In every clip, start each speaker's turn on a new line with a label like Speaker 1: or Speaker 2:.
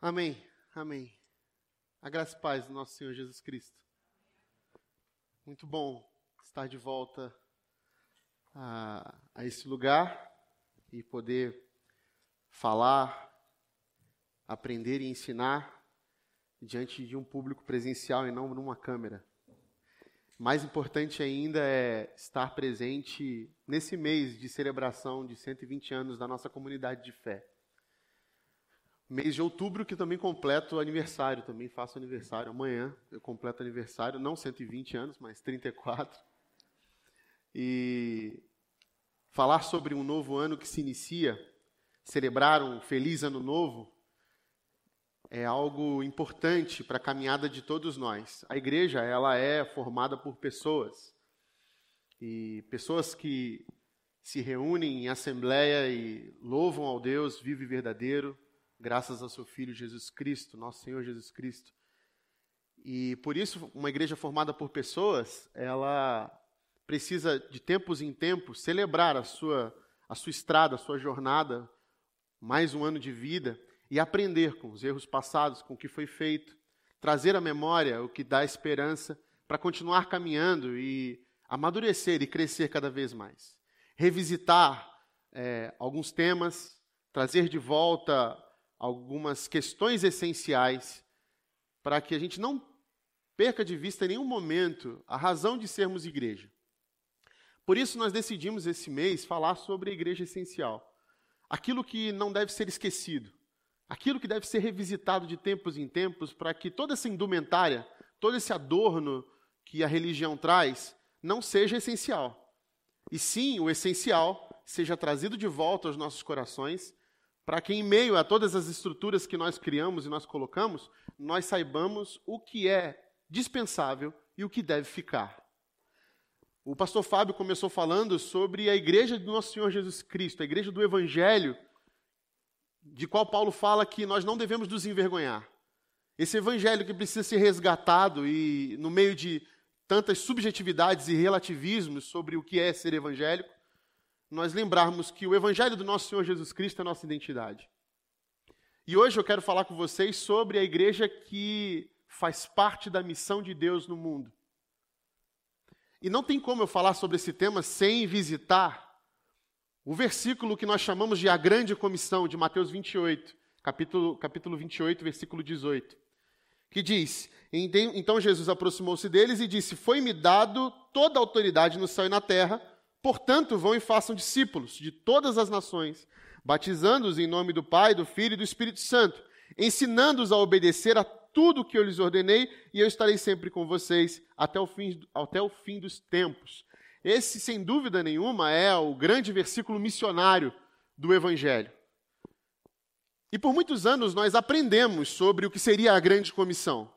Speaker 1: Amém, amém. A graça e paz do nosso Senhor Jesus Cristo. Muito bom estar de volta a, a esse lugar e poder falar, aprender e ensinar diante de um público presencial e não numa câmera. Mais importante ainda é estar presente nesse mês de celebração de 120 anos da nossa comunidade de fé mês de outubro, que também completo aniversário, também faço aniversário amanhã. Eu completo aniversário, não 120 anos, mas 34. E falar sobre um novo ano que se inicia, celebrar um feliz ano novo, é algo importante para a caminhada de todos nós. A igreja, ela é formada por pessoas. E pessoas que se reúnem em assembleia e louvam ao Deus vivo e verdadeiro, graças ao seu Filho Jesus Cristo, nosso Senhor Jesus Cristo. E por isso, uma igreja formada por pessoas, ela precisa de tempos em tempos celebrar a sua, a sua estrada, a sua jornada, mais um ano de vida, e aprender com os erros passados, com o que foi feito, trazer à memória o que dá esperança para continuar caminhando e amadurecer e crescer cada vez mais. Revisitar é, alguns temas, trazer de volta algumas questões essenciais para que a gente não perca de vista em nenhum momento a razão de sermos igreja. Por isso, nós decidimos esse mês falar sobre a igreja essencial. Aquilo que não deve ser esquecido, aquilo que deve ser revisitado de tempos em tempos, para que toda essa indumentária, todo esse adorno que a religião traz, não seja essencial. E sim, o essencial seja trazido de volta aos nossos corações para que, em meio a todas as estruturas que nós criamos e nós colocamos, nós saibamos o que é dispensável e o que deve ficar. O pastor Fábio começou falando sobre a igreja do nosso Senhor Jesus Cristo, a igreja do Evangelho, de qual Paulo fala que nós não devemos nos envergonhar. Esse evangelho que precisa ser resgatado e no meio de tantas subjetividades e relativismos sobre o que é ser evangélico, nós lembrarmos que o Evangelho do nosso Senhor Jesus Cristo é a nossa identidade. E hoje eu quero falar com vocês sobre a igreja que faz parte da missão de Deus no mundo. E não tem como eu falar sobre esse tema sem visitar o versículo que nós chamamos de a grande comissão, de Mateus 28, capítulo, capítulo 28, versículo 18, que diz: Então Jesus aproximou-se deles e disse: Foi-me dado toda a autoridade no céu e na terra. Portanto, vão e façam discípulos de todas as nações, batizando-os em nome do Pai, do Filho e do Espírito Santo, ensinando-os a obedecer a tudo o que eu lhes ordenei, e eu estarei sempre com vocês até o fim, até o fim dos tempos. Esse, sem dúvida nenhuma, é o grande versículo missionário do Evangelho. E por muitos anos nós aprendemos sobre o que seria a grande comissão.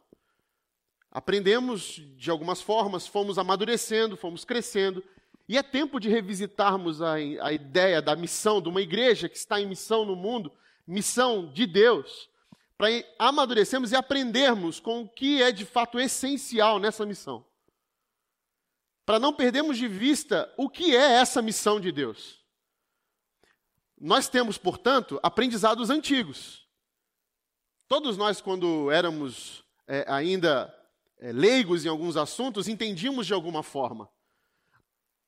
Speaker 1: Aprendemos de algumas formas, fomos amadurecendo, fomos crescendo, e é tempo de revisitarmos a, a ideia da missão de uma igreja que está em missão no mundo, missão de Deus, para amadurecermos e aprendermos com o que é de fato essencial nessa missão. Para não perdermos de vista o que é essa missão de Deus. Nós temos, portanto, aprendizados antigos. Todos nós, quando éramos é, ainda é, leigos em alguns assuntos, entendíamos de alguma forma.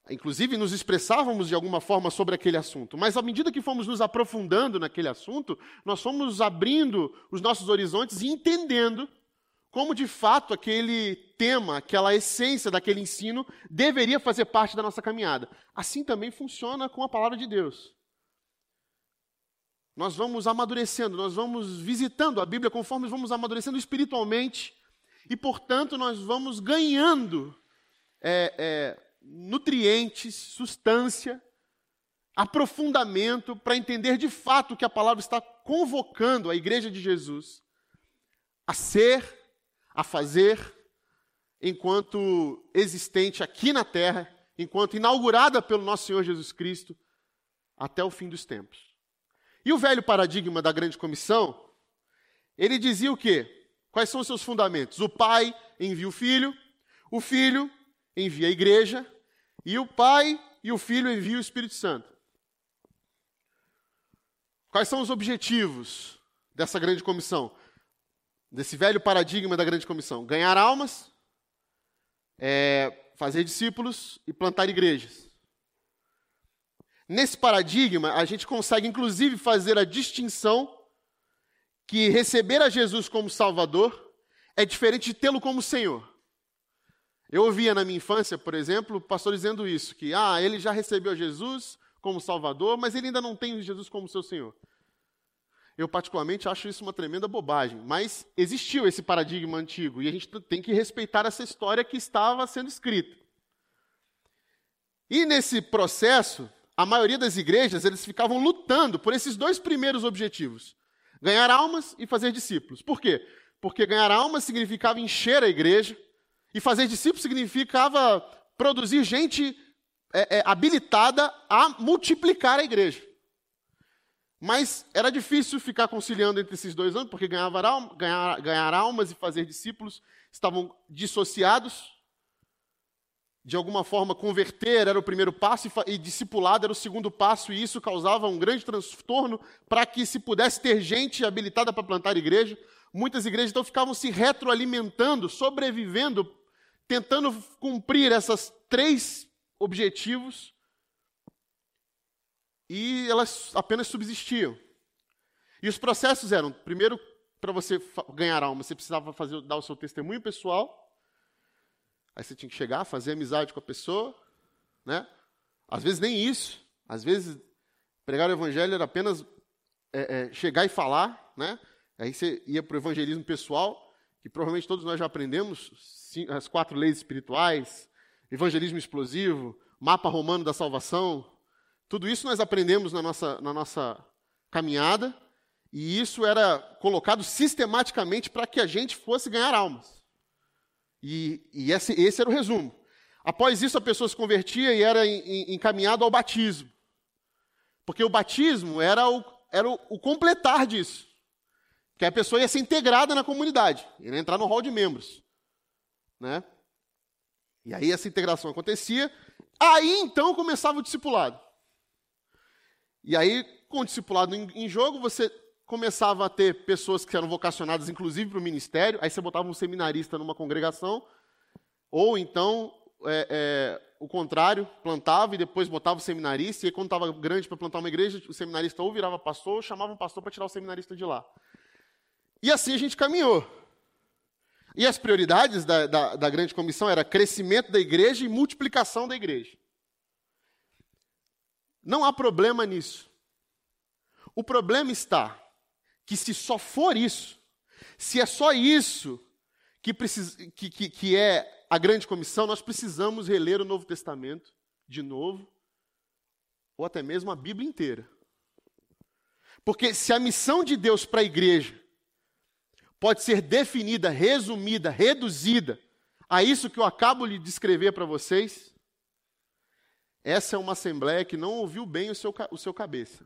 Speaker 1: Inclusive, nos expressávamos de alguma forma sobre aquele assunto, mas à medida que fomos nos aprofundando naquele assunto, nós fomos abrindo os nossos horizontes e entendendo como de fato aquele tema, aquela essência daquele ensino deveria fazer parte da nossa caminhada. Assim também funciona com a palavra de Deus. Nós vamos amadurecendo, nós vamos visitando a Bíblia conforme vamos amadurecendo espiritualmente e, portanto, nós vamos ganhando é, é, nutrientes, substância, aprofundamento para entender de fato que a palavra está convocando a igreja de Jesus a ser, a fazer, enquanto existente aqui na terra, enquanto inaugurada pelo nosso Senhor Jesus Cristo, até o fim dos tempos. E o velho paradigma da grande comissão, ele dizia o quê? Quais são os seus fundamentos? O pai envia o filho, o filho envia a igreja, e o Pai e o Filho enviam o Espírito Santo. Quais são os objetivos dessa grande comissão? Desse velho paradigma da grande comissão? Ganhar almas, é, fazer discípulos e plantar igrejas. Nesse paradigma, a gente consegue inclusive fazer a distinção que receber a Jesus como Salvador é diferente de tê-lo como Senhor. Eu ouvia na minha infância, por exemplo, o pastor dizendo isso, que ah, ele já recebeu Jesus como Salvador, mas ele ainda não tem Jesus como seu Senhor. Eu, particularmente, acho isso uma tremenda bobagem, mas existiu esse paradigma antigo e a gente tem que respeitar essa história que estava sendo escrita. E nesse processo, a maioria das igrejas, eles ficavam lutando por esses dois primeiros objetivos: ganhar almas e fazer discípulos. Por quê? Porque ganhar almas significava encher a igreja, e fazer discípulos significava produzir gente é, é, habilitada a multiplicar a igreja. Mas era difícil ficar conciliando entre esses dois anos, porque ganhar, ganhar, ganhar almas e fazer discípulos estavam dissociados de alguma forma, converter era o primeiro passo e, e discipulado era o segundo passo, e isso causava um grande transtorno para que se pudesse ter gente habilitada para plantar igreja. Muitas igrejas então ficavam se retroalimentando, sobrevivendo, tentando cumprir esses três objetivos, e elas apenas subsistiam. E os processos eram: primeiro, para você ganhar alma, você precisava fazer, dar o seu testemunho pessoal. Aí você tinha que chegar, fazer amizade com a pessoa, né? Às vezes nem isso. Às vezes pregar o evangelho era apenas é, é, chegar e falar, né? Aí você ia para o evangelismo pessoal, que provavelmente todos nós já aprendemos, as quatro leis espirituais, evangelismo explosivo, mapa romano da salvação. Tudo isso nós aprendemos na nossa, na nossa caminhada, e isso era colocado sistematicamente para que a gente fosse ganhar almas. E, e esse, esse, era o resumo. Após isso, a pessoa se convertia e era encaminhado ao batismo. Porque o batismo era o, era o, o completar disso. Que a pessoa ia ser integrada na comunidade, ia entrar no hall de membros. Né? E aí essa integração acontecia. Aí então começava o discipulado. E aí, com o discipulado em, em jogo, você começava a ter pessoas que eram vocacionadas, inclusive para o ministério, aí você botava um seminarista numa congregação, ou então é, é, o contrário, plantava e depois botava o seminarista, e aí, quando estava grande para plantar uma igreja, o seminarista ou virava pastor, ou chamava um pastor para tirar o seminarista de lá. E assim a gente caminhou. E as prioridades da, da, da grande comissão era crescimento da igreja e multiplicação da igreja. Não há problema nisso. O problema está que se só for isso, se é só isso que, precisa, que, que, que é a grande comissão, nós precisamos reler o Novo Testamento de novo, ou até mesmo a Bíblia inteira. Porque se a missão de Deus para a igreja pode ser definida, resumida, reduzida a isso que eu acabo de descrever para vocês, essa é uma assembleia que não ouviu bem o seu, o seu cabeça.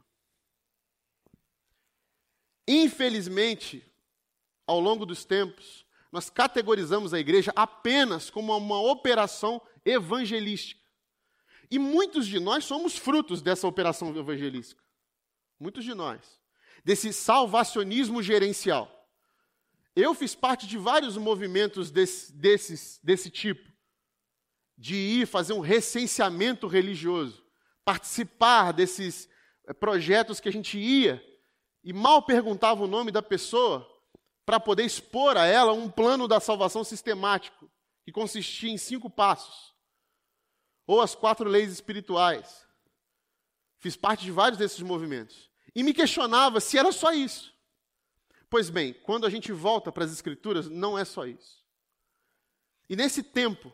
Speaker 1: Infelizmente, ao longo dos tempos, nós categorizamos a igreja apenas como uma operação evangelística. E muitos de nós somos frutos dessa operação evangelística. Muitos de nós. Desse salvacionismo gerencial. Eu fiz parte de vários movimentos desse, desses, desse tipo. De ir fazer um recenseamento religioso. Participar desses eh, projetos que a gente ia e mal perguntava o nome da pessoa para poder expor a ela um plano da salvação sistemático, que consistia em cinco passos, ou as quatro leis espirituais. Fiz parte de vários desses movimentos. E me questionava se era só isso. Pois bem, quando a gente volta para as Escrituras, não é só isso. E nesse tempo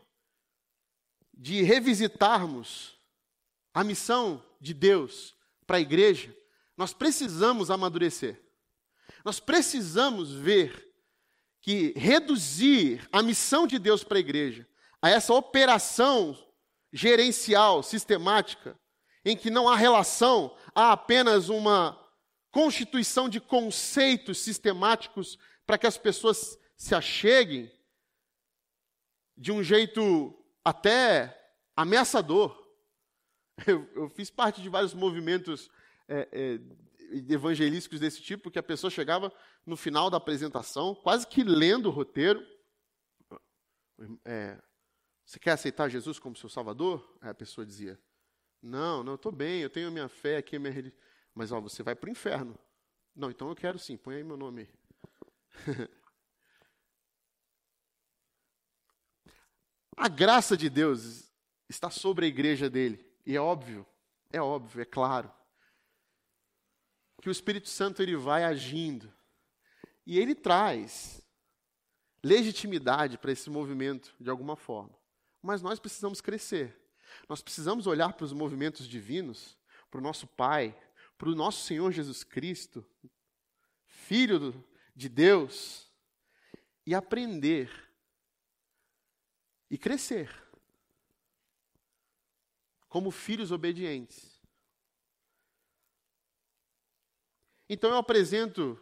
Speaker 1: de revisitarmos a missão de Deus para a igreja, nós precisamos amadurecer. Nós precisamos ver que reduzir a missão de Deus para a igreja a essa operação gerencial, sistemática, em que não há relação, há apenas uma constituição de conceitos sistemáticos para que as pessoas se acheguem de um jeito até ameaçador. Eu, eu fiz parte de vários movimentos é, é, evangelísticos desse tipo, que a pessoa chegava no final da apresentação, quase que lendo o roteiro. É, você quer aceitar Jesus como seu Salvador? A pessoa dizia: Não, não, estou bem, eu tenho a minha fé aqui, minha religião. Mas ó, você vai para o inferno. Não, então eu quero sim, põe aí meu nome. a graça de Deus está sobre a igreja dele. E é óbvio, é óbvio, é claro, que o Espírito Santo ele vai agindo. E ele traz legitimidade para esse movimento de alguma forma. Mas nós precisamos crescer. Nós precisamos olhar para os movimentos divinos, para o nosso Pai, para o nosso Senhor Jesus Cristo, Filho de Deus, e aprender e crescer como filhos obedientes. Então eu apresento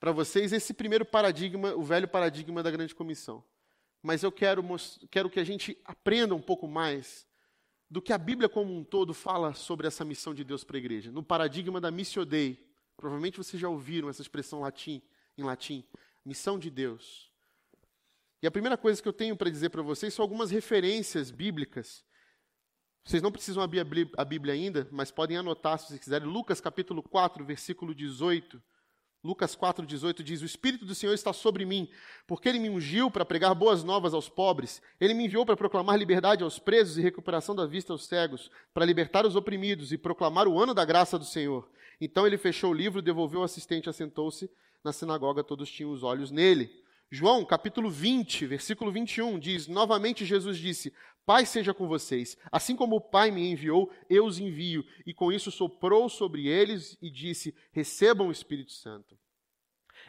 Speaker 1: para vocês esse primeiro paradigma, o velho paradigma da grande comissão. Mas eu quero, quero que a gente aprenda um pouco mais do que a Bíblia como um todo fala sobre essa missão de Deus para a igreja. No paradigma da Missio Dei. Provavelmente vocês já ouviram essa expressão latim, em latim. Missão de Deus. E a primeira coisa que eu tenho para dizer para vocês são algumas referências bíblicas. Vocês não precisam abrir a Bíblia ainda, mas podem anotar se vocês quiserem. Lucas capítulo 4, versículo 18 Lucas 4,18 diz: O Espírito do Senhor está sobre mim, porque ele me ungiu para pregar boas novas aos pobres, ele me enviou para proclamar liberdade aos presos e recuperação da vista aos cegos, para libertar os oprimidos e proclamar o ano da graça do Senhor. Então ele fechou o livro, devolveu o assistente, assentou-se na sinagoga, todos tinham os olhos nele. João, capítulo 20, versículo 21, diz: Novamente Jesus disse: Pai seja com vocês. Assim como o Pai me enviou, eu os envio. E com isso soprou sobre eles e disse: Recebam o Espírito Santo.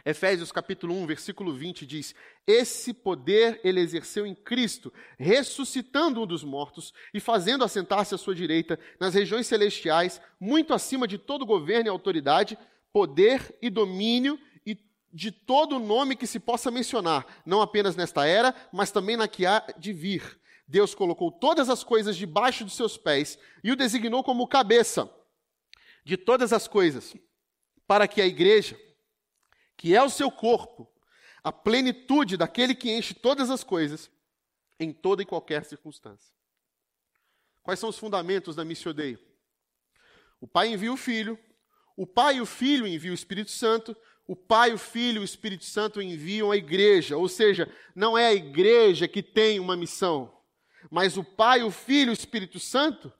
Speaker 1: Efésios capítulo 1, versículo 20 diz: Esse poder ele exerceu em Cristo, ressuscitando um dos mortos e fazendo assentar-se à sua direita nas regiões celestiais, muito acima de todo governo e autoridade, poder e domínio de todo nome que se possa mencionar, não apenas nesta era, mas também na que há de vir. Deus colocou todas as coisas debaixo dos seus pés e o designou como cabeça de todas as coisas, para que a igreja, que é o seu corpo, a plenitude daquele que enche todas as coisas, em toda e qualquer circunstância. Quais são os fundamentos da Missio Dei? O Pai envia o Filho, o Pai e o Filho enviam o Espírito Santo, o Pai, o Filho e o Espírito Santo enviam a igreja, ou seja, não é a igreja que tem uma missão, mas o Pai, o Filho e o Espírito Santo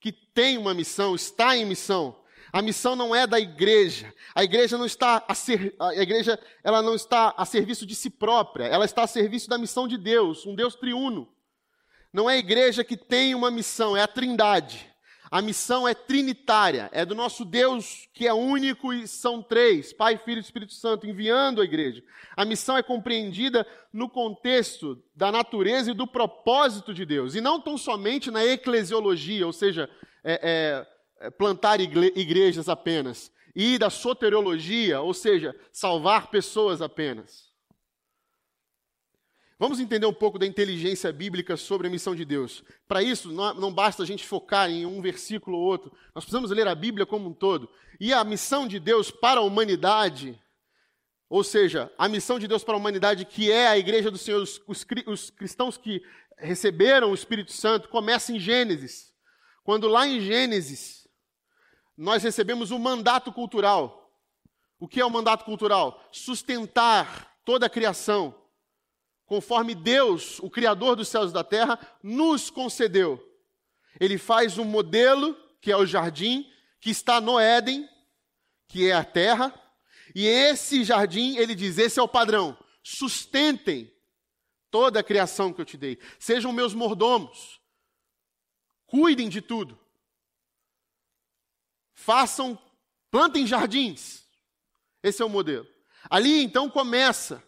Speaker 1: que tem uma missão, está em missão. A missão não é da igreja. A igreja não está a ser, a igreja ela não está a serviço de si própria, ela está a serviço da missão de Deus, um Deus triuno. Não é a igreja que tem uma missão, é a Trindade. A missão é trinitária, é do nosso Deus que é único e são três, Pai, Filho e Espírito Santo, enviando a igreja. A missão é compreendida no contexto da natureza e do propósito de Deus, e não tão somente na eclesiologia, ou seja, é, é, é plantar igrejas apenas, e da soteriologia, ou seja, salvar pessoas apenas. Vamos entender um pouco da inteligência bíblica sobre a missão de Deus. Para isso, não basta a gente focar em um versículo ou outro. Nós precisamos ler a Bíblia como um todo. E a missão de Deus para a humanidade, ou seja, a missão de Deus para a humanidade, que é a igreja do Senhor, os, os, os cristãos que receberam o Espírito Santo, começa em Gênesis. Quando lá em Gênesis, nós recebemos um mandato cultural. O que é o mandato cultural? Sustentar toda a criação conforme Deus, o Criador dos céus e da terra, nos concedeu. Ele faz um modelo, que é o jardim, que está no Éden, que é a terra, e esse jardim, ele diz: esse é o padrão. Sustentem toda a criação que eu te dei. Sejam meus mordomos. Cuidem de tudo. Façam, plantem jardins. Esse é o modelo. Ali então começa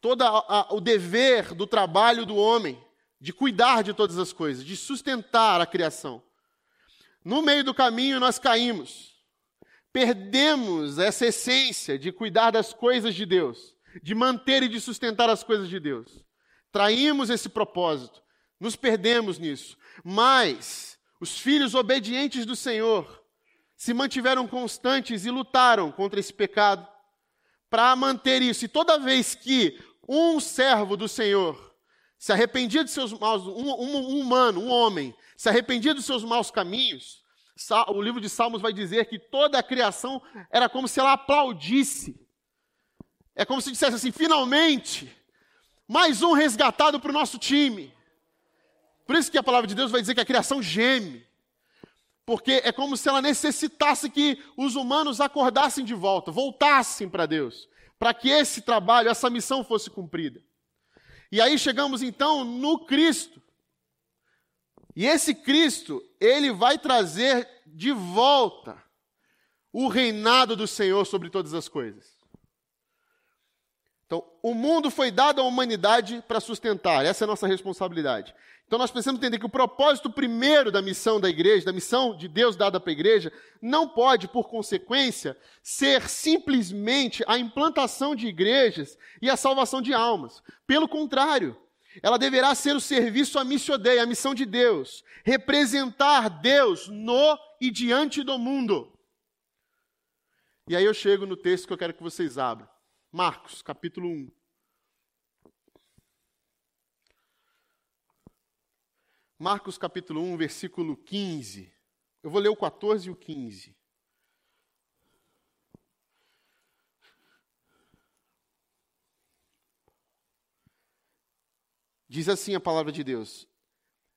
Speaker 1: todo o dever do trabalho do homem, de cuidar de todas as coisas, de sustentar a criação. No meio do caminho nós caímos. Perdemos essa essência de cuidar das coisas de Deus, de manter e de sustentar as coisas de Deus. Traímos esse propósito, nos perdemos nisso. Mas os filhos obedientes do Senhor se mantiveram constantes e lutaram contra esse pecado para manter isso. E toda vez que um servo do Senhor se arrependia de seus maus, um, um, um humano, um homem, se arrependia dos seus maus caminhos, o livro de Salmos vai dizer que toda a criação era como se ela aplaudisse. É como se dissesse assim: finalmente, mais um resgatado para o nosso time. Por isso que a palavra de Deus vai dizer que a criação geme. Porque é como se ela necessitasse que os humanos acordassem de volta, voltassem para Deus, para que esse trabalho, essa missão fosse cumprida. E aí chegamos então no Cristo. E esse Cristo, ele vai trazer de volta o reinado do Senhor sobre todas as coisas. Então, o mundo foi dado à humanidade para sustentar, essa é a nossa responsabilidade. Então, nós precisamos entender que o propósito primeiro da missão da igreja, da missão de Deus dada para a igreja, não pode, por consequência, ser simplesmente a implantação de igrejas e a salvação de almas. Pelo contrário, ela deverá ser o serviço à missão dei, a missão de Deus, representar Deus no e diante do mundo. E aí eu chego no texto que eu quero que vocês abram. Marcos, capítulo 1. Marcos, capítulo 1, versículo 15. Eu vou ler o 14 e o 15. Diz assim a palavra de Deus: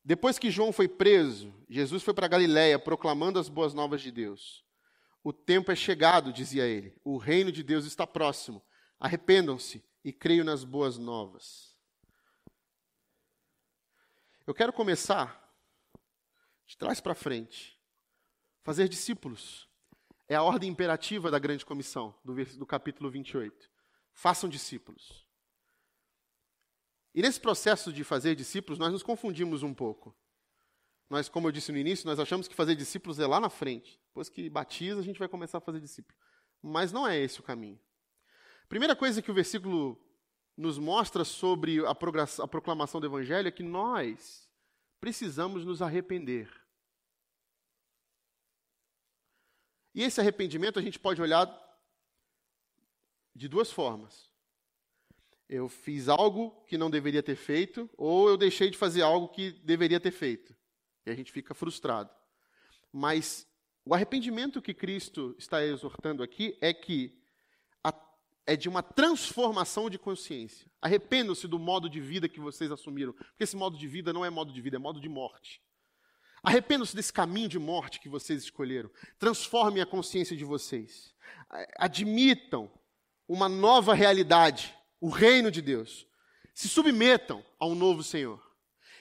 Speaker 1: Depois que João foi preso, Jesus foi para Galiléia proclamando as boas novas de Deus. O tempo é chegado, dizia ele. O reino de Deus está próximo. Arrependam-se e creiam nas boas novas. Eu quero começar de trás para frente. Fazer discípulos. É a ordem imperativa da grande comissão, do, do capítulo 28. Façam discípulos. E nesse processo de fazer discípulos, nós nos confundimos um pouco. Nós, como eu disse no início, nós achamos que fazer discípulos é lá na frente. Depois que batiza, a gente vai começar a fazer discípulos. Mas não é esse o caminho. Primeira coisa que o versículo nos mostra sobre a proclamação do Evangelho é que nós precisamos nos arrepender. E esse arrependimento a gente pode olhar de duas formas. Eu fiz algo que não deveria ter feito, ou eu deixei de fazer algo que deveria ter feito. E a gente fica frustrado. Mas o arrependimento que Cristo está exortando aqui é que é de uma transformação de consciência. Arrependam-se do modo de vida que vocês assumiram, porque esse modo de vida não é modo de vida, é modo de morte. Arrependam-se desse caminho de morte que vocês escolheram. Transformem a consciência de vocês. Admitam uma nova realidade, o reino de Deus. Se submetam ao novo Senhor.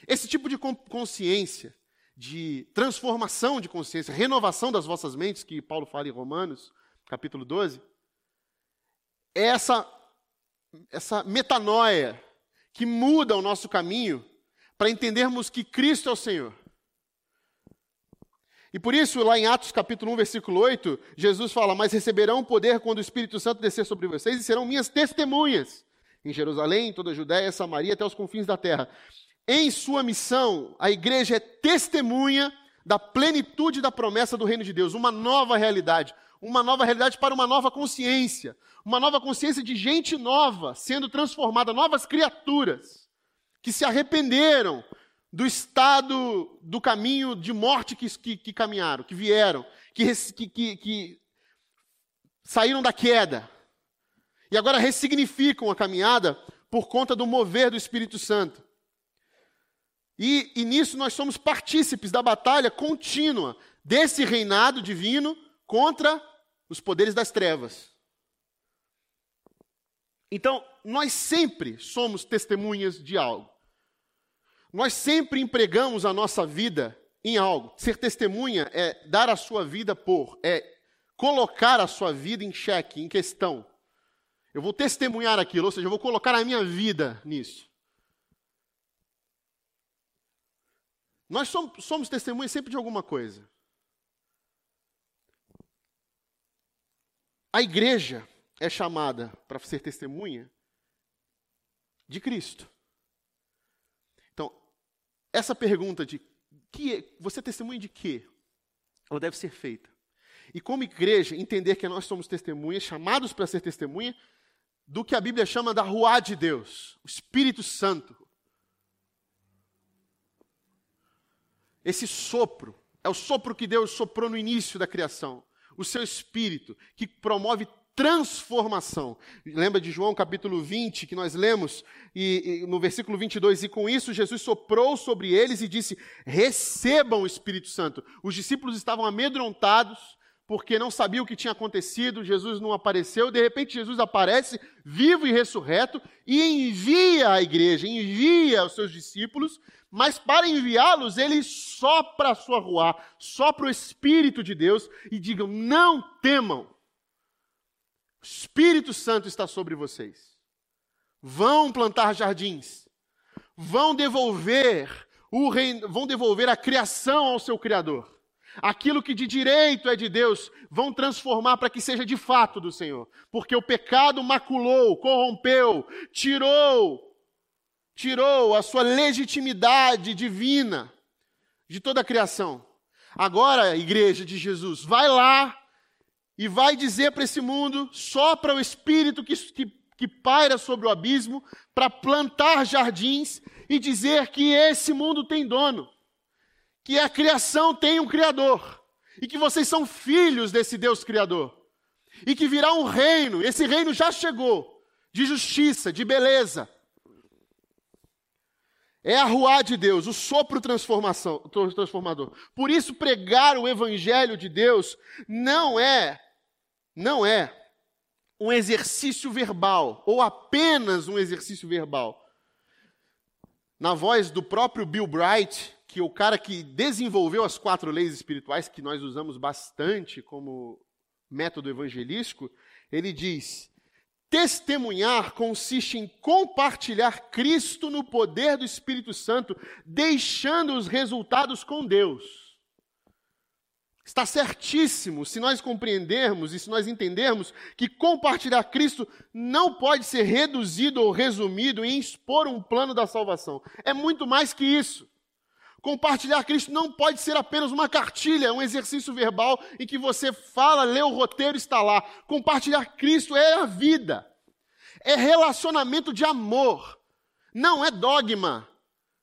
Speaker 1: Esse tipo de consciência, de transformação de consciência, renovação das vossas mentes, que Paulo fala em Romanos, capítulo 12, é essa, essa metanoia que muda o nosso caminho para entendermos que Cristo é o Senhor. E por isso, lá em Atos capítulo 1, versículo 8, Jesus fala: Mas receberão poder quando o Espírito Santo descer sobre vocês e serão minhas testemunhas em Jerusalém, em toda a Judéia, Samaria, até os confins da terra. Em sua missão, a igreja é testemunha da plenitude da promessa do reino de Deus, uma nova realidade, uma nova realidade para uma nova consciência, uma nova consciência de gente nova sendo transformada, novas criaturas que se arrependeram do estado do caminho de morte que, que, que caminharam, que vieram, que, que, que saíram da queda e agora ressignificam a caminhada por conta do mover do Espírito Santo. E, e nisso nós somos partícipes da batalha contínua desse reinado divino contra os poderes das trevas. Então, nós sempre somos testemunhas de algo. Nós sempre empregamos a nossa vida em algo. Ser testemunha é dar a sua vida por, é colocar a sua vida em xeque, em questão. Eu vou testemunhar aquilo, ou seja, eu vou colocar a minha vida nisso. Nós somos, somos testemunhas sempre de alguma coisa. A igreja é chamada para ser testemunha de Cristo. Então, essa pergunta de que você é testemunha de quê? Ela deve ser feita. E como igreja, entender que nós somos testemunhas, chamados para ser testemunha, do que a Bíblia chama da rua de Deus, o Espírito Santo. Esse sopro, é o sopro que Deus soprou no início da criação. O seu espírito, que promove transformação. Lembra de João capítulo 20, que nós lemos, e, e, no versículo 22, e com isso Jesus soprou sobre eles e disse: recebam o Espírito Santo. Os discípulos estavam amedrontados, porque não sabiam o que tinha acontecido, Jesus não apareceu, de repente Jesus aparece, vivo e ressurreto, e envia a igreja, envia os seus discípulos mas para enviá-los, ele sopra a sua rua, sopra o Espírito de Deus e digam: não temam. O Espírito Santo está sobre vocês. Vão plantar jardins. Vão devolver o reino, vão devolver a criação ao seu Criador. Aquilo que de direito é de Deus, vão transformar para que seja de fato do Senhor. Porque o pecado maculou, corrompeu, tirou tirou a sua legitimidade divina de toda a criação. Agora, igreja de Jesus, vai lá e vai dizer para esse mundo, sopra o Espírito que, que, que paira sobre o abismo, para plantar jardins e dizer que esse mundo tem dono, que a criação tem um Criador, e que vocês são filhos desse Deus Criador, e que virá um reino, esse reino já chegou, de justiça, de beleza, é a rua de Deus, o sopro transformador. Por isso, pregar o evangelho de Deus não é, não é um exercício verbal, ou apenas um exercício verbal. Na voz do próprio Bill Bright, que o cara que desenvolveu as quatro leis espirituais, que nós usamos bastante como método evangelístico, ele diz: Testemunhar consiste em compartilhar Cristo no poder do Espírito Santo, deixando os resultados com Deus. Está certíssimo se nós compreendermos e se nós entendermos que compartilhar Cristo não pode ser reduzido ou resumido em expor um plano da salvação. É muito mais que isso. Compartilhar Cristo não pode ser apenas uma cartilha, um exercício verbal em que você fala, lê o roteiro, está lá. Compartilhar Cristo é a vida, é relacionamento de amor, não é dogma.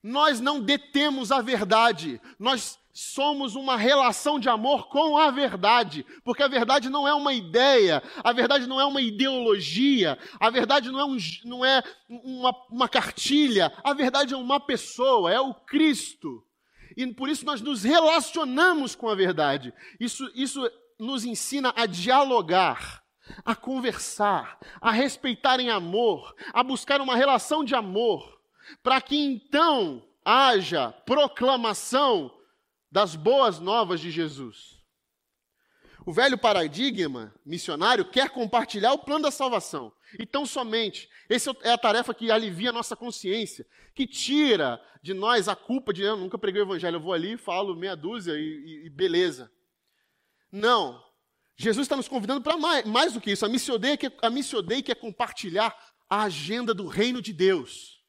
Speaker 1: Nós não detemos a verdade, nós somos uma relação de amor com a verdade, porque a verdade não é uma ideia, a verdade não é uma ideologia, a verdade não é, um, não é uma, uma cartilha, a verdade é uma pessoa, é o Cristo e por isso nós nos relacionamos com a verdade. Isso, isso nos ensina a dialogar, a conversar, a respeitar em amor, a buscar uma relação de amor, para que então haja proclamação das boas novas de Jesus. O velho paradigma missionário quer compartilhar o plano da salvação. E tão somente. Essa é a tarefa que alivia a nossa consciência, que tira de nós a culpa de eu nunca preguei o evangelho, eu vou ali, falo meia dúzia e, e, beleza. Não. Jesus está nos convidando para mais, mais do que isso. A Missio Dei, que, a Missio Dei quer compartilhar a agenda do reino de Deus.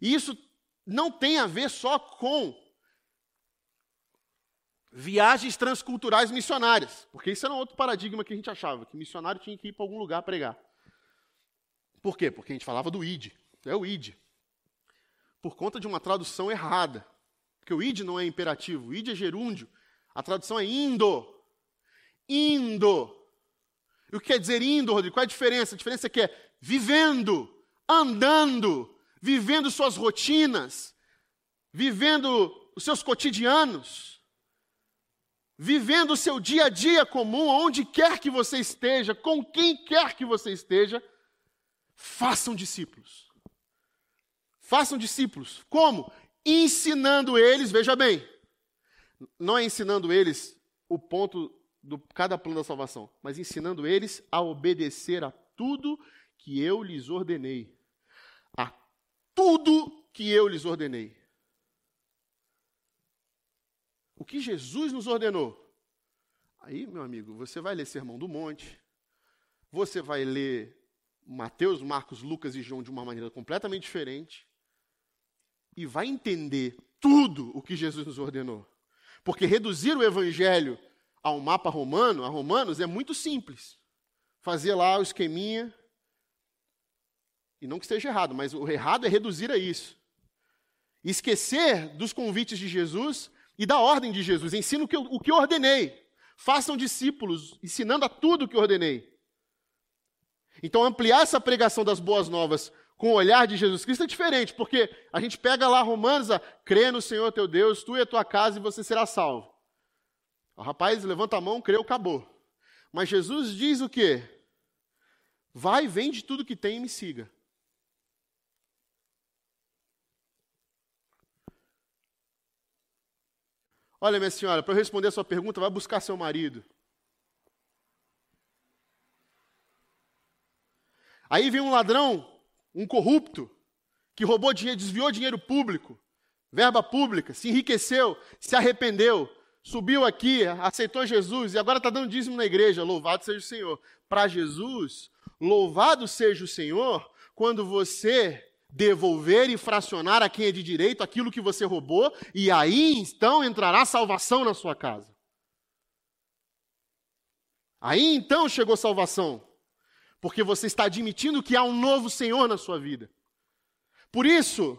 Speaker 1: E isso não tem a ver só com viagens transculturais missionárias, porque isso era um outro paradigma que a gente achava, que missionário tinha que ir para algum lugar pregar. Por quê? Porque a gente falava do id, é o id. Por conta de uma tradução errada. Porque o id não é imperativo, o id é gerúndio. A tradução é indo. Indo. E o que quer dizer indo, Rodrigo? Qual é a diferença? A diferença é que é vivendo, andando, vivendo suas rotinas, vivendo os seus cotidianos vivendo o seu dia a dia comum, onde quer que você esteja, com quem quer que você esteja, façam discípulos. Façam discípulos. Como? Ensinando eles, veja bem, não é ensinando eles o ponto do cada plano da salvação, mas ensinando eles a obedecer a tudo que eu lhes ordenei. A tudo que eu lhes ordenei. O que Jesus nos ordenou. Aí, meu amigo, você vai ler Sermão do Monte, você vai ler Mateus, Marcos, Lucas e João de uma maneira completamente diferente, e vai entender tudo o que Jesus nos ordenou. Porque reduzir o evangelho ao mapa romano, a romanos, é muito simples. Fazer lá o esqueminha. E não que esteja errado, mas o errado é reduzir a isso. Esquecer dos convites de Jesus e da ordem de Jesus. Ensino que, o que ordenei. Façam discípulos, ensinando a tudo o que ordenei. Então, ampliar essa pregação das boas novas com o olhar de Jesus Cristo é diferente, porque a gente pega lá Romanos, a, crê no Senhor teu Deus, tu e a tua casa e você será salvo. O rapaz levanta a mão, creu, acabou. Mas Jesus diz o quê? Vai, vende tudo que tem e me siga. Olha, minha senhora, para eu responder a sua pergunta, vai buscar seu marido. Aí vem um ladrão um corrupto que roubou dinheiro, desviou dinheiro público, verba pública, se enriqueceu, se arrependeu, subiu aqui, aceitou Jesus e agora está dando dízimo na igreja. Louvado seja o Senhor. Para Jesus, louvado seja o Senhor quando você devolver e fracionar a quem é de direito aquilo que você roubou, e aí então entrará salvação na sua casa. Aí então chegou salvação porque você está admitindo que há um novo Senhor na sua vida. Por isso,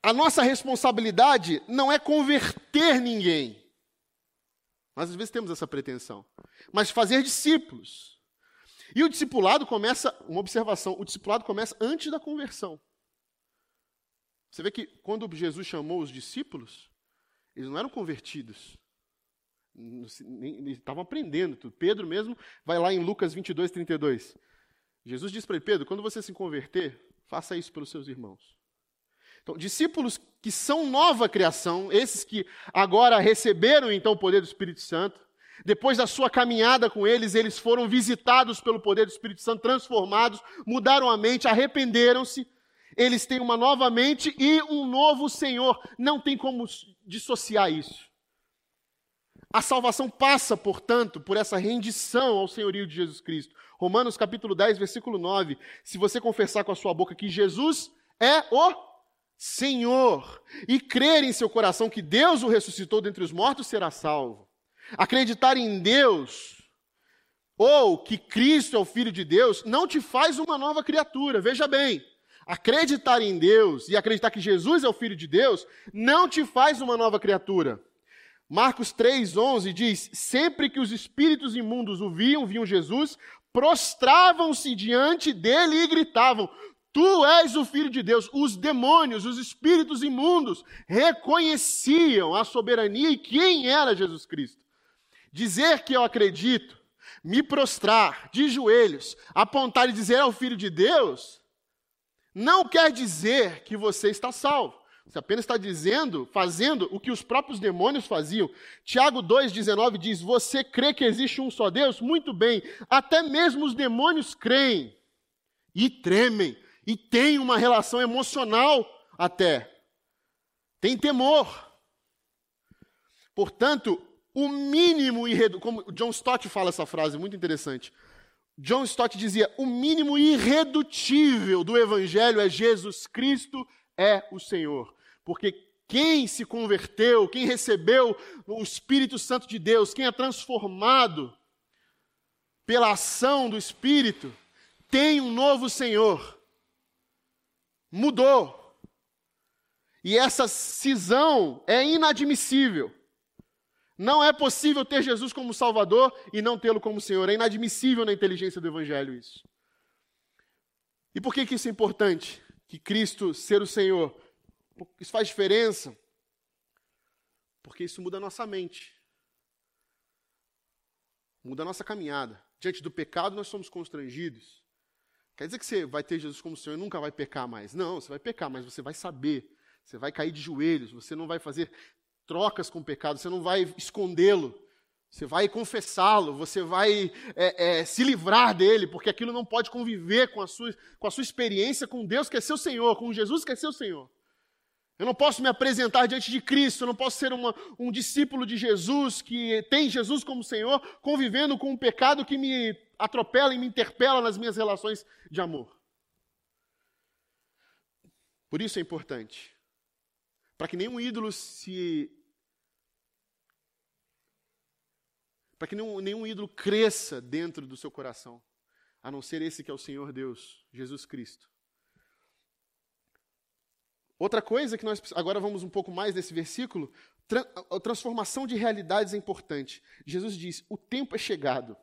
Speaker 1: a nossa responsabilidade não é converter ninguém. Nós às vezes temos essa pretensão, mas fazer discípulos. E o discipulado começa, uma observação, o discipulado começa antes da conversão. Você vê que quando Jesus chamou os discípulos, eles não eram convertidos. Eles estavam aprendendo tudo. Pedro mesmo vai lá em Lucas 22, 32. Jesus diz para ele, Pedro, quando você se converter, faça isso pelos seus irmãos. Então, discípulos que são nova criação, esses que agora receberam então o poder do Espírito Santo, depois da sua caminhada com eles, eles foram visitados pelo poder do Espírito Santo, transformados, mudaram a mente, arrependeram-se, eles têm uma nova mente e um novo Senhor. Não tem como dissociar isso. A salvação passa, portanto, por essa rendição ao senhorio de Jesus Cristo. Romanos capítulo 10, versículo 9. Se você confessar com a sua boca que Jesus é o Senhor e crer em seu coração que Deus o ressuscitou dentre os mortos, será salvo. Acreditar em Deus ou que Cristo é o Filho de Deus não te faz uma nova criatura. Veja bem, acreditar em Deus e acreditar que Jesus é o Filho de Deus não te faz uma nova criatura. Marcos 3,11 diz: Sempre que os espíritos imundos o viam, viam Jesus, prostravam-se diante dele e gritavam: Tu és o Filho de Deus. Os demônios, os espíritos imundos, reconheciam a soberania e quem era Jesus Cristo. Dizer que eu acredito, me prostrar de joelhos, apontar e dizer é o Filho de Deus, não quer dizer que você está salvo. Você apenas está dizendo, fazendo o que os próprios demônios faziam. Tiago 2,19 diz: Você crê que existe um só Deus? Muito bem, até mesmo os demônios creem e tremem e têm uma relação emocional até. Tem temor. Portanto, o mínimo irredutível, como John Stott fala essa frase muito interessante. John Stott dizia: o mínimo irredutível do evangelho é Jesus Cristo é o Senhor. Porque quem se converteu, quem recebeu o Espírito Santo de Deus, quem é transformado pela ação do Espírito, tem um novo Senhor. Mudou. E essa cisão é inadmissível. Não é possível ter Jesus como Salvador e não tê-lo como Senhor. É inadmissível na inteligência do Evangelho isso. E por que, que isso é importante? Que Cristo ser o Senhor isso faz diferença? Porque isso muda a nossa mente. Muda a nossa caminhada. Diante do pecado, nós somos constrangidos. Quer dizer que você vai ter Jesus como Senhor e nunca vai pecar mais. Não, você vai pecar, mas você vai saber. Você vai cair de joelhos. Você não vai fazer trocas com o pecado. Você não vai escondê-lo. Você vai confessá-lo, você vai é, é, se livrar dele, porque aquilo não pode conviver com a, sua, com a sua experiência com Deus que é seu Senhor, com Jesus que é seu Senhor. Eu não posso me apresentar diante de Cristo, eu não posso ser uma, um discípulo de Jesus que tem Jesus como Senhor, convivendo com um pecado que me atropela e me interpela nas minhas relações de amor. Por isso é importante. Para que nenhum ídolo se. Para que nenhum, nenhum ídolo cresça dentro do seu coração, a não ser esse que é o Senhor Deus, Jesus Cristo. Outra coisa que nós. Agora vamos um pouco mais nesse versículo. a transformação de realidades é importante. Jesus diz: o tempo é chegado.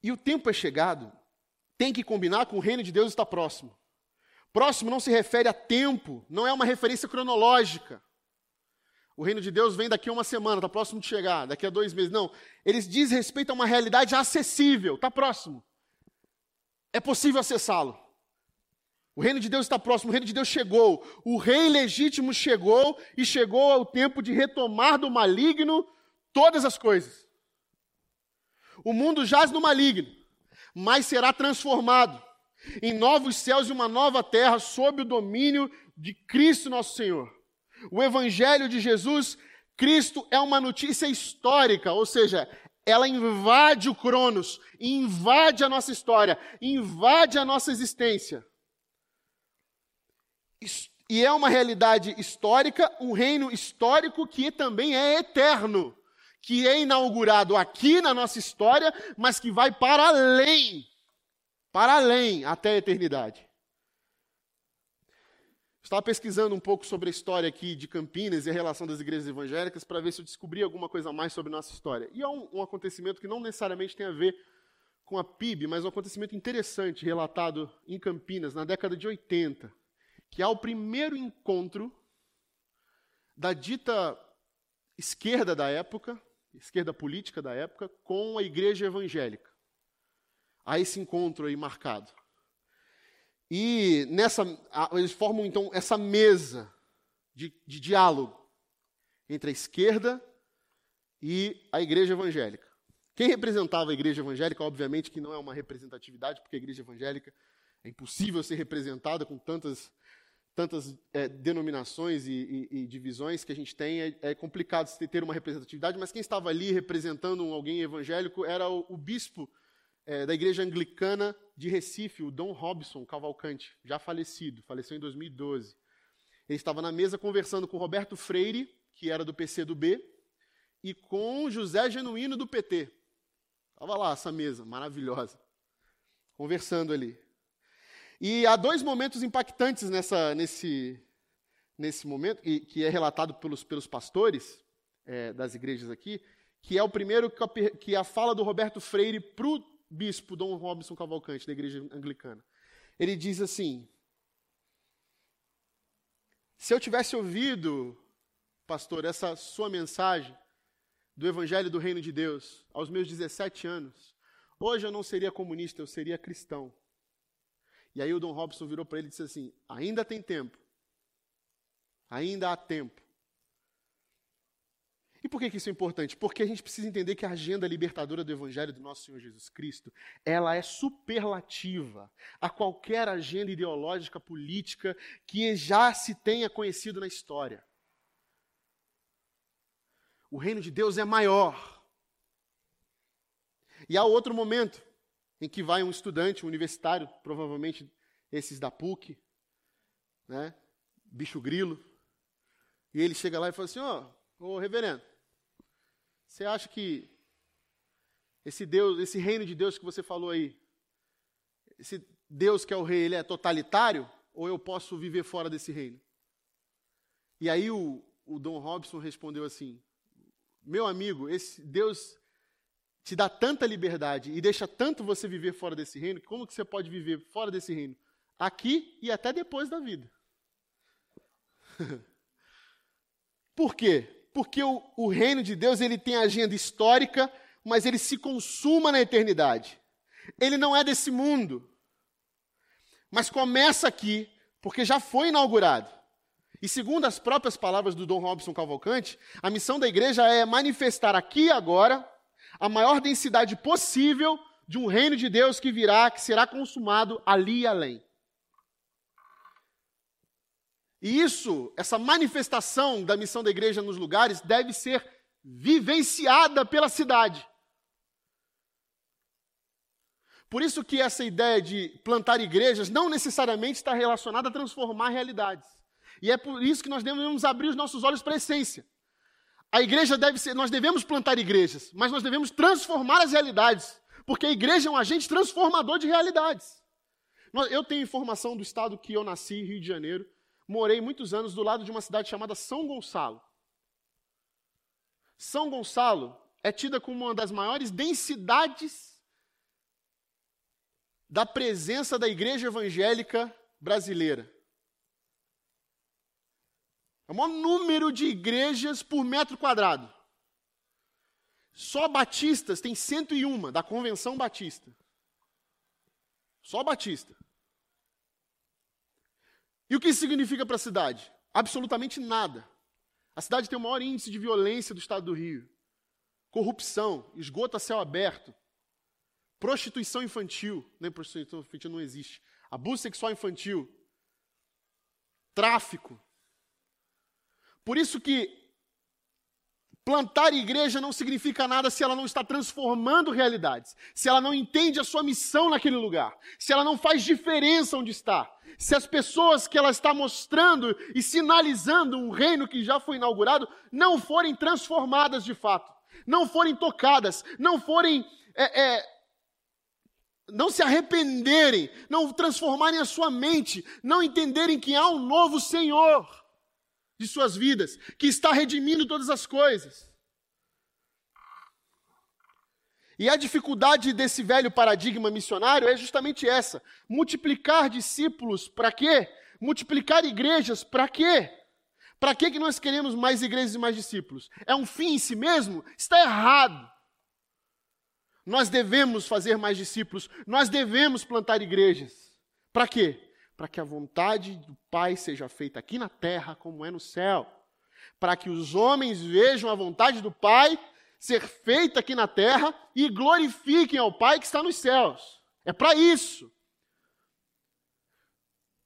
Speaker 1: E o tempo é chegado, tem que combinar com o reino de Deus está próximo. Próximo não se refere a tempo, não é uma referência cronológica. O reino de Deus vem daqui a uma semana, está próximo de chegar, daqui a dois meses. Não, eles diz respeito a uma realidade acessível, está próximo. É possível acessá-lo. O reino de Deus está próximo, o reino de Deus chegou. O rei legítimo chegou e chegou ao tempo de retomar do maligno todas as coisas. O mundo jaz no maligno, mas será transformado em novos céus e uma nova terra sob o domínio de Cristo nosso Senhor. O Evangelho de Jesus, Cristo é uma notícia histórica, ou seja, ela invade o Cronos, invade a nossa história, invade a nossa existência. E é uma realidade histórica, um reino histórico que também é eterno, que é inaugurado aqui na nossa história, mas que vai para além para além, até a eternidade. Estava pesquisando um pouco sobre a história aqui de Campinas e a relação das igrejas evangélicas para ver se eu descobria alguma coisa mais sobre nossa história. E há um, um acontecimento que não necessariamente tem a ver com a PIB, mas um acontecimento interessante relatado em Campinas na década de 80, que é o primeiro encontro da dita esquerda da época, esquerda política da época, com a igreja evangélica a esse encontro aí marcado. E nessa, eles formam então essa mesa de, de diálogo entre a esquerda e a igreja evangélica. Quem representava a igreja evangélica, obviamente que não é uma representatividade, porque a igreja evangélica é impossível ser representada com tantas, tantas é, denominações e, e, e, divisões que a gente tem. É, é, complicado ter uma representatividade, mas quem estava ali representando alguém evangélico era o, o bispo é, da igreja anglicana de Recife, o Dom Robson Cavalcante, já falecido, faleceu em 2012. Ele estava na mesa conversando com Roberto Freire, que era do PCdoB, e com José Genuíno do PT. Estava lá essa mesa maravilhosa, conversando ali. E há dois momentos impactantes nessa, nesse, nesse momento, e, que é relatado pelos, pelos pastores é, das igrejas aqui, que é o primeiro que a fala do Roberto Freire para o bispo Dom Robson Cavalcante, da igreja anglicana. Ele diz assim: Se eu tivesse ouvido, pastor, essa sua mensagem do Evangelho do Reino de Deus aos meus 17 anos, hoje eu não seria comunista, eu seria cristão. E aí o Dom Robson virou para ele e disse assim: Ainda tem tempo. Ainda há tempo. E por que, que isso é importante? Porque a gente precisa entender que a agenda libertadora do Evangelho do nosso Senhor Jesus Cristo, ela é superlativa a qualquer agenda ideológica, política que já se tenha conhecido na história. O reino de Deus é maior. E há outro momento em que vai um estudante, um universitário, provavelmente esses da PUC, né, bicho grilo, e ele chega lá e fala assim: Ó, oh, ô reverendo, você acha que esse Deus, esse reino de Deus que você falou aí, esse Deus que é o rei, ele é totalitário? Ou eu posso viver fora desse reino? E aí o, o Dom Robson respondeu assim: Meu amigo, esse Deus te dá tanta liberdade e deixa tanto você viver fora desse reino, como que você pode viver fora desse reino? Aqui e até depois da vida. Por quê? Porque o, o reino de Deus ele tem agenda histórica, mas ele se consuma na eternidade. Ele não é desse mundo, mas começa aqui, porque já foi inaugurado. E segundo as próprias palavras do Dom Robson Cavalcante, a missão da igreja é manifestar aqui e agora a maior densidade possível de um reino de Deus que virá, que será consumado ali e além. E isso, essa manifestação da missão da igreja nos lugares, deve ser vivenciada pela cidade. Por isso que essa ideia de plantar igrejas não necessariamente está relacionada a transformar realidades. E é por isso que nós devemos abrir os nossos olhos para a essência. A igreja deve ser, nós devemos plantar igrejas, mas nós devemos transformar as realidades, porque a igreja é um agente transformador de realidades. Eu tenho informação do estado que eu nasci, Rio de Janeiro, morei muitos anos do lado de uma cidade chamada São Gonçalo. São Gonçalo é tida como uma das maiores densidades da presença da igreja evangélica brasileira. É o maior número de igrejas por metro quadrado. Só batistas tem 101 da Convenção Batista. Só batista. E o que isso significa para a cidade? Absolutamente nada. A cidade tem o maior índice de violência do estado do Rio. Corrupção, esgoto a céu aberto, prostituição infantil. Nem prostituição infantil não existe. Abuso sexual infantil. Tráfico. Por isso que plantar igreja não significa nada se ela não está transformando realidades, se ela não entende a sua missão naquele lugar, se ela não faz diferença onde está, se as pessoas que ela está mostrando e sinalizando um reino que já foi inaugurado não forem transformadas de fato, não forem tocadas, não forem. É, é, não se arrependerem, não transformarem a sua mente, não entenderem que há um novo Senhor de suas vidas, que está redimindo todas as coisas. E a dificuldade desse velho paradigma missionário é justamente essa: multiplicar discípulos para quê? Multiplicar igrejas para quê? Para que nós queremos mais igrejas e mais discípulos? É um fim em si mesmo? Está errado. Nós devemos fazer mais discípulos, nós devemos plantar igrejas. Para quê? Para que a vontade do Pai seja feita aqui na terra como é no céu, para que os homens vejam a vontade do Pai ser feita aqui na terra e glorifiquem ao Pai que está nos céus. É para isso.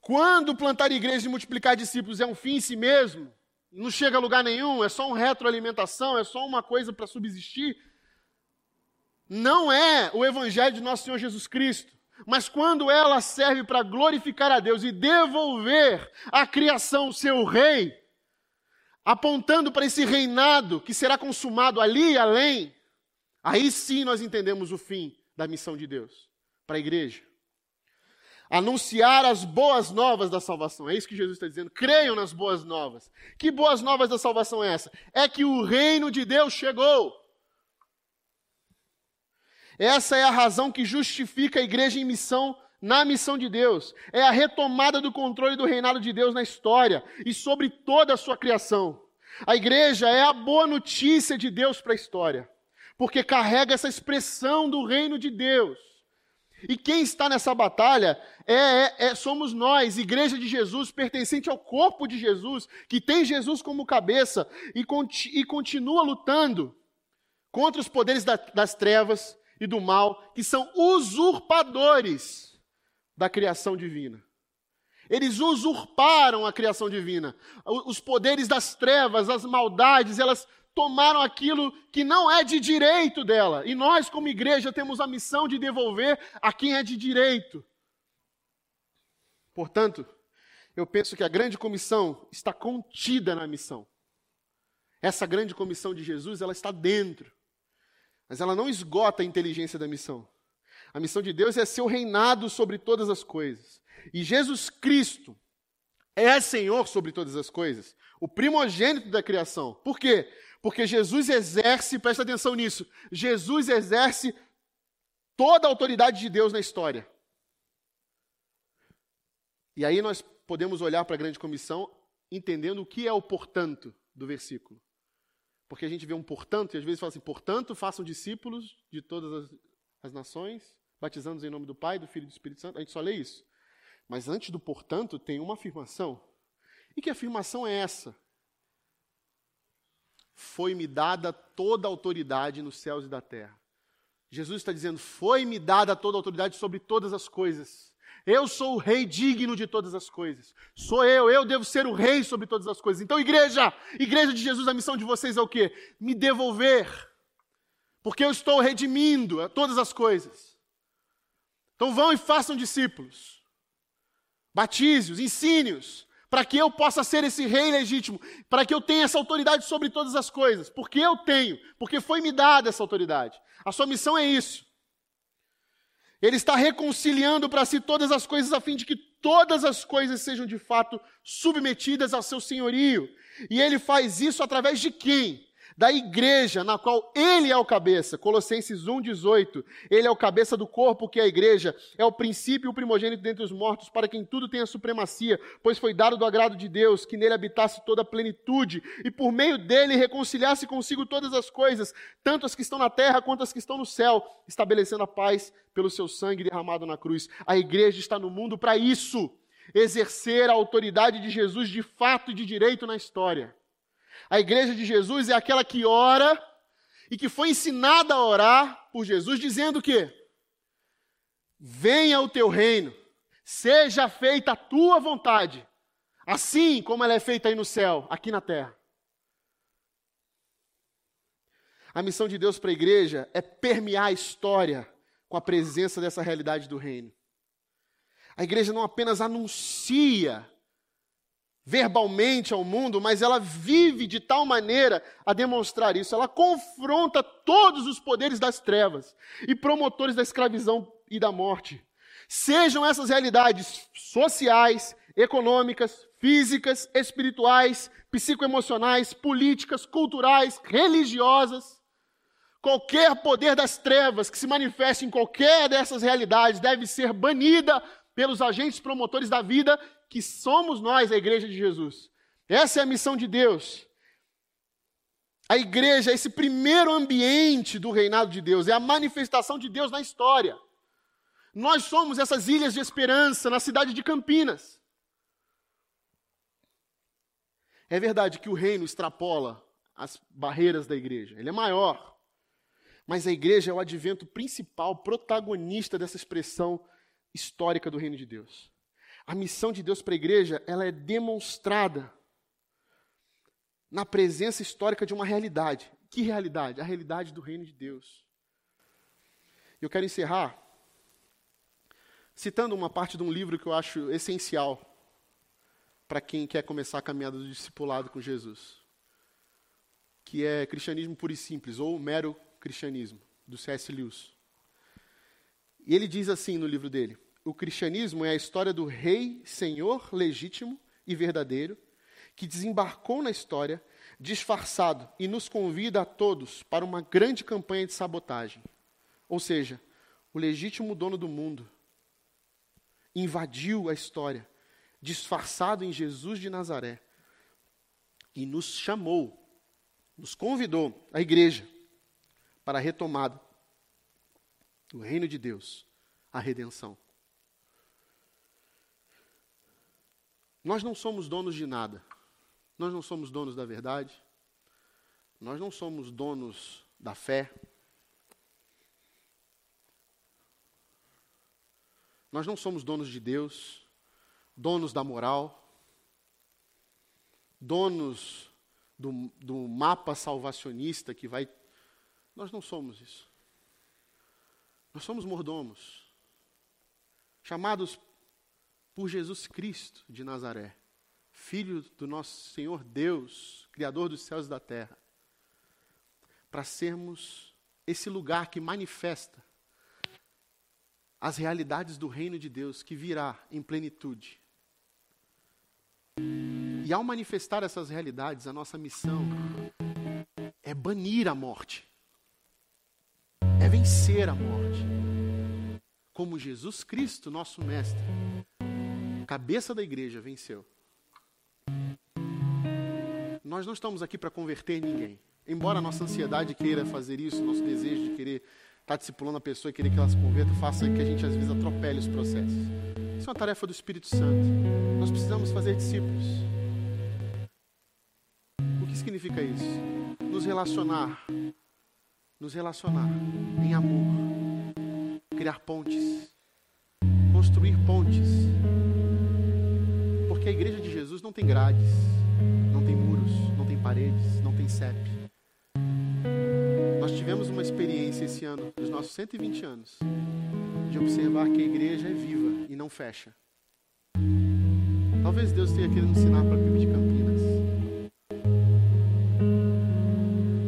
Speaker 1: Quando plantar igrejas e multiplicar discípulos é um fim em si mesmo, não chega a lugar nenhum, é só uma retroalimentação, é só uma coisa para subsistir, não é o evangelho de nosso Senhor Jesus Cristo. Mas quando ela serve para glorificar a Deus e devolver à criação seu rei, apontando para esse reinado que será consumado ali e além, aí sim nós entendemos o fim da missão de Deus para a igreja. Anunciar as boas novas da salvação. É isso que Jesus está dizendo. Creiam nas boas novas. Que boas novas da salvação é essa? É que o reino de Deus chegou. Essa é a razão que justifica a igreja em missão, na missão de Deus. É a retomada do controle do reinado de Deus na história e sobre toda a sua criação. A igreja é a boa notícia de Deus para a história, porque carrega essa expressão do reino de Deus. E quem está nessa batalha é, é, é, somos nós, igreja de Jesus, pertencente ao corpo de Jesus, que tem Jesus como cabeça e, conti, e continua lutando contra os poderes da, das trevas, e do mal, que são usurpadores da criação divina. Eles usurparam a criação divina. Os poderes das trevas, as maldades, elas tomaram aquilo que não é de direito dela. E nós, como igreja, temos a missão de devolver a quem é de direito. Portanto, eu penso que a grande comissão está contida na missão. Essa grande comissão de Jesus, ela está dentro. Mas ela não esgota a inteligência da missão. A missão de Deus é seu reinado sobre todas as coisas. E Jesus Cristo é Senhor sobre todas as coisas, o primogênito da criação. Por quê? Porque Jesus exerce, presta atenção nisso, Jesus exerce toda a autoridade de Deus na história. E aí nós podemos olhar para a grande comissão entendendo o que é o portanto do versículo. Porque a gente vê um portanto, e às vezes fala assim: portanto, façam discípulos de todas as, as nações, batizando-os em nome do Pai, do Filho e do Espírito Santo. A gente só lê isso. Mas antes do portanto, tem uma afirmação. E que afirmação é essa? Foi-me dada toda a autoridade nos céus e da terra. Jesus está dizendo: foi-me dada toda a autoridade sobre todas as coisas. Eu sou o rei digno de todas as coisas. Sou eu, eu devo ser o rei sobre todas as coisas. Então, igreja, igreja de Jesus, a missão de vocês é o quê? Me devolver. Porque eu estou redimindo todas as coisas. Então vão e façam discípulos. Batize-os, ensine-os, para que eu possa ser esse rei legítimo, para que eu tenha essa autoridade sobre todas as coisas, porque eu tenho, porque foi me dada essa autoridade. A sua missão é isso. Ele está reconciliando para si todas as coisas a fim de que todas as coisas sejam de fato submetidas ao seu senhorio. E ele faz isso através de quem? Da igreja na qual ele é o cabeça. Colossenses 1:18. Ele é o cabeça do corpo que é a igreja, é o princípio e o primogênito dentre os mortos, para quem tudo tenha supremacia, pois foi dado do agrado de Deus que nele habitasse toda a plenitude e por meio dele reconciliasse consigo todas as coisas, tanto as que estão na terra quanto as que estão no céu, estabelecendo a paz pelo seu sangue derramado na cruz. A igreja está no mundo para isso exercer a autoridade de Jesus de fato e de direito na história. A igreja de Jesus é aquela que ora e que foi ensinada a orar por Jesus, dizendo que venha o teu reino, seja feita a tua vontade, assim como ela é feita aí no céu, aqui na terra. A missão de Deus para a igreja é permear a história com a presença dessa realidade do reino. A igreja não apenas anuncia verbalmente ao mundo, mas ela vive de tal maneira a demonstrar isso. Ela confronta todos os poderes das trevas e promotores da escravidão e da morte. Sejam essas realidades sociais, econômicas, físicas, espirituais, psicoemocionais, políticas, culturais, religiosas. Qualquer poder das trevas que se manifeste em qualquer dessas realidades deve ser banida pelos agentes promotores da vida que somos nós, a igreja de Jesus. Essa é a missão de Deus. A igreja é esse primeiro ambiente do reinado de Deus, é a manifestação de Deus na história. Nós somos essas ilhas de esperança na cidade de Campinas. É verdade que o reino extrapola as barreiras da igreja, ele é maior. Mas a igreja é o advento principal, protagonista dessa expressão histórica do reino de Deus a missão de Deus para a igreja, ela é demonstrada na presença histórica de uma realidade. Que realidade? A realidade do reino de Deus. Eu quero encerrar citando uma parte de um livro que eu acho essencial para quem quer começar a caminhada do discipulado com Jesus, que é Cristianismo Puro e Simples, ou Mero Cristianismo, do C.S. Lewis. E ele diz assim no livro dele: o cristianismo é a história do rei, senhor legítimo e verdadeiro, que desembarcou na história, disfarçado, e nos convida a todos para uma grande campanha de sabotagem. Ou seja, o legítimo dono do mundo invadiu a história, disfarçado em Jesus de Nazaré, e nos chamou, nos convidou, a igreja, para a retomada do reino de Deus, a redenção. Nós não somos donos de nada. Nós não somos donos da verdade. Nós não somos donos da fé. Nós não somos donos de Deus, donos da moral, donos do, do mapa salvacionista que vai. Nós não somos isso. Nós somos mordomos, chamados por Jesus Cristo de Nazaré, Filho do nosso Senhor Deus, Criador dos céus e da terra, para sermos esse lugar que manifesta as realidades do reino de Deus que virá em plenitude. E ao manifestar essas realidades, a nossa missão é banir a morte, é vencer a morte, como Jesus Cristo, nosso Mestre, cabeça da igreja venceu. Nós não estamos aqui para converter ninguém. Embora a nossa ansiedade queira fazer isso, nosso desejo de querer estar tá discipulando a pessoa e querer que ela se converta, faça que a gente às vezes atropele os processos. Isso é uma tarefa do Espírito Santo. Nós precisamos fazer discípulos. O que significa isso? Nos relacionar. Nos relacionar em amor. Criar pontes. Construir pontes porque a igreja de Jesus não tem grades, não tem muros, não tem paredes, não tem CEP. Nós tivemos uma experiência esse ano, dos nossos 120 anos, de observar que a igreja é viva e não fecha. Talvez Deus tenha querido ensinar para a PIB de Campinas.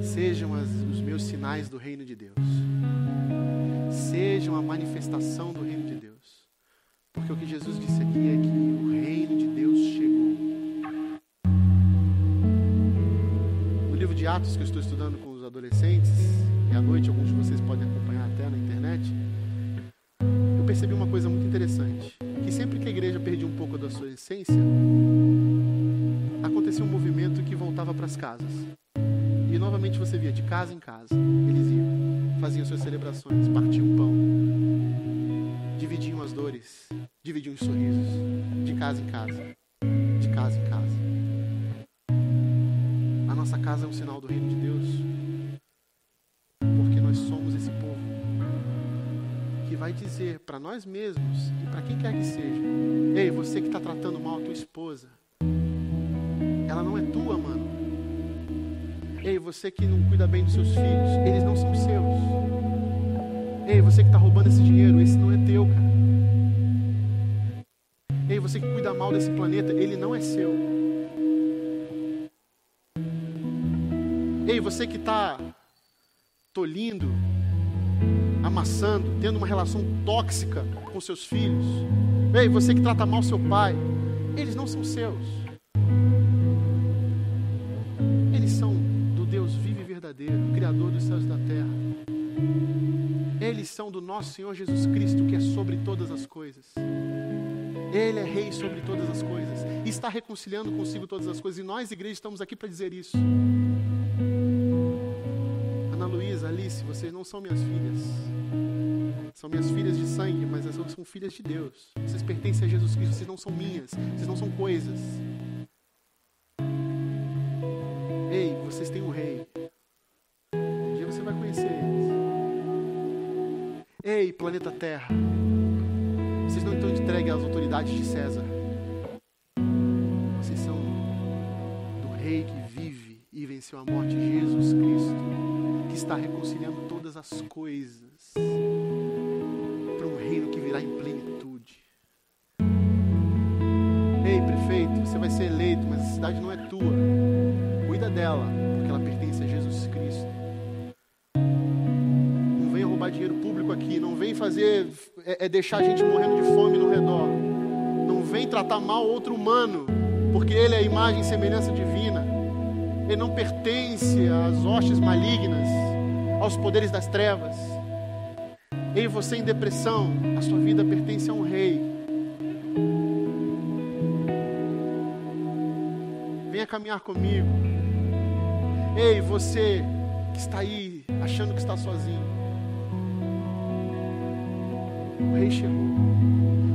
Speaker 1: Sejam as, os meus sinais do reino de Deus. Sejam a manifestação do reino de Deus. Porque o que Jesus disse aqui é que o reino de Atos que eu estou estudando com os adolescentes, e à noite alguns de vocês podem acompanhar até na internet, eu percebi uma coisa muito interessante que sempre que a igreja perdia um pouco da sua essência, acontecia um movimento que voltava para as casas. E novamente você via de casa em casa. Eles iam, faziam suas celebrações, partiam pão, dividiam as dores, dividiam os sorrisos, de casa em casa, de casa em casa. Nossa casa é um sinal do reino de Deus, porque nós somos esse povo que vai dizer para nós mesmos e para quem quer que seja: Ei, você que está tratando mal a tua esposa, ela não é tua, mano. Ei, você que não cuida bem dos seus filhos, eles não são seus. Ei, você que está roubando esse dinheiro, esse não é teu, cara. Ei, você que cuida mal desse planeta, ele não é seu. Ei, você que está tolindo amassando, tendo uma relação tóxica com seus filhos. Ei, você que trata mal seu pai, eles não são seus. Eles são do Deus vivo e verdadeiro, Criador dos céus e da terra. Eles são do nosso Senhor Jesus Cristo, que é sobre todas as coisas. Ele é rei sobre todas as coisas e está reconciliando consigo todas as coisas. E nós, igreja, estamos aqui para dizer isso. Ana Luísa, Alice, vocês não são minhas filhas. São minhas filhas de sangue, mas elas são filhas de Deus. Vocês pertencem a Jesus Cristo, vocês não são minhas, vocês não são coisas. Ei, vocês têm um rei. Um dia você vai conhecer eles. Ei, planeta Terra. Entregues às autoridades de César. Vocês são do rei que vive e venceu a morte, Jesus Cristo que está reconciliando todas as coisas para um reino que virá em plenitude. Ei, prefeito, você vai ser eleito, mas a cidade não é tua. Cuida dela, porque ela pertence a Jesus Cristo. Roubar dinheiro público aqui, não vem fazer é, é deixar a gente morrendo de fome no redor. Não vem tratar mal outro humano, porque ele é a imagem e semelhança divina. Ele não pertence às hostes malignas, aos poderes das trevas. Ei, você em depressão, a sua vida pertence a um rei. Venha caminhar comigo. Ei, você que está aí achando que está sozinho. O rei chegou.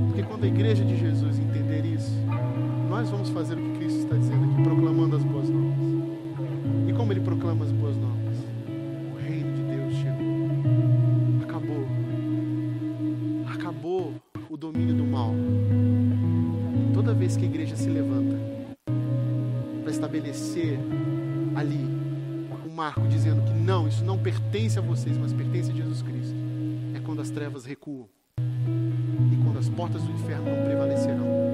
Speaker 1: Porque quando a igreja de Jesus entender isso, nós vamos fazer o que Cristo está dizendo aqui, proclamando as boas novas como ele proclama as boas novas. O reino de Deus chegou. Acabou. Acabou o domínio do mal. Toda vez que a igreja se levanta para estabelecer ali um marco dizendo que não, isso não pertence a vocês, mas pertence a Jesus Cristo, é quando as trevas recuam e portas do inferno não prevalecerão.